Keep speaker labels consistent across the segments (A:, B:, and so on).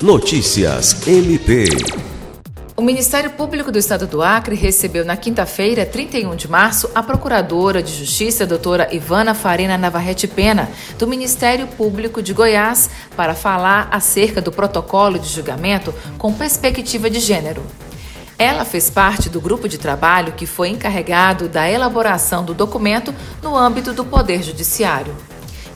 A: Notícias MP.
B: O Ministério Público do Estado do Acre recebeu na quinta-feira, 31 de março, a Procuradora de Justiça, doutora Ivana Farina Navarrete Pena, do Ministério Público de Goiás, para falar acerca do protocolo de julgamento com perspectiva de gênero. Ela fez parte do grupo de trabalho que foi encarregado da elaboração do documento no âmbito do Poder Judiciário.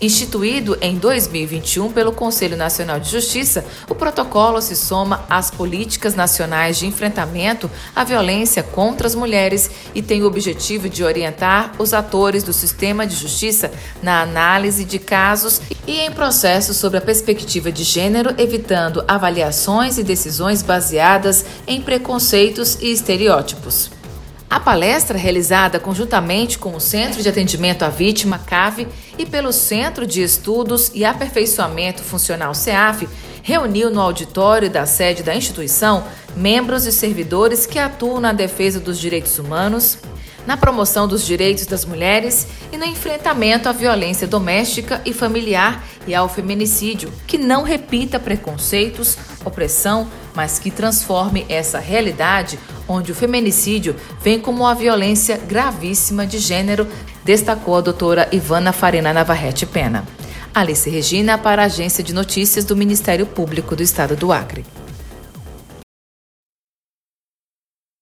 B: Instituído em 2021 pelo Conselho Nacional de Justiça, o protocolo se soma às políticas nacionais de enfrentamento à violência contra as mulheres e tem o objetivo de orientar os atores do sistema de justiça na análise de casos e em processos sobre a perspectiva de gênero, evitando avaliações e decisões baseadas em preconceitos e estereótipos. A palestra, realizada conjuntamente com o Centro de Atendimento à Vítima, CAV, e pelo Centro de Estudos e Aperfeiçoamento Funcional, CEAF, reuniu no auditório da sede da instituição membros e servidores que atuam na defesa dos direitos humanos, na promoção dos direitos das mulheres e no enfrentamento à violência doméstica e familiar e ao feminicídio, que não repita preconceitos, opressão, mas que transforme essa realidade onde o feminicídio vem como uma violência gravíssima de gênero, destacou a doutora Ivana Farina Navarrete Pena. Alice Regina para a Agência de Notícias do Ministério Público do Estado do Acre.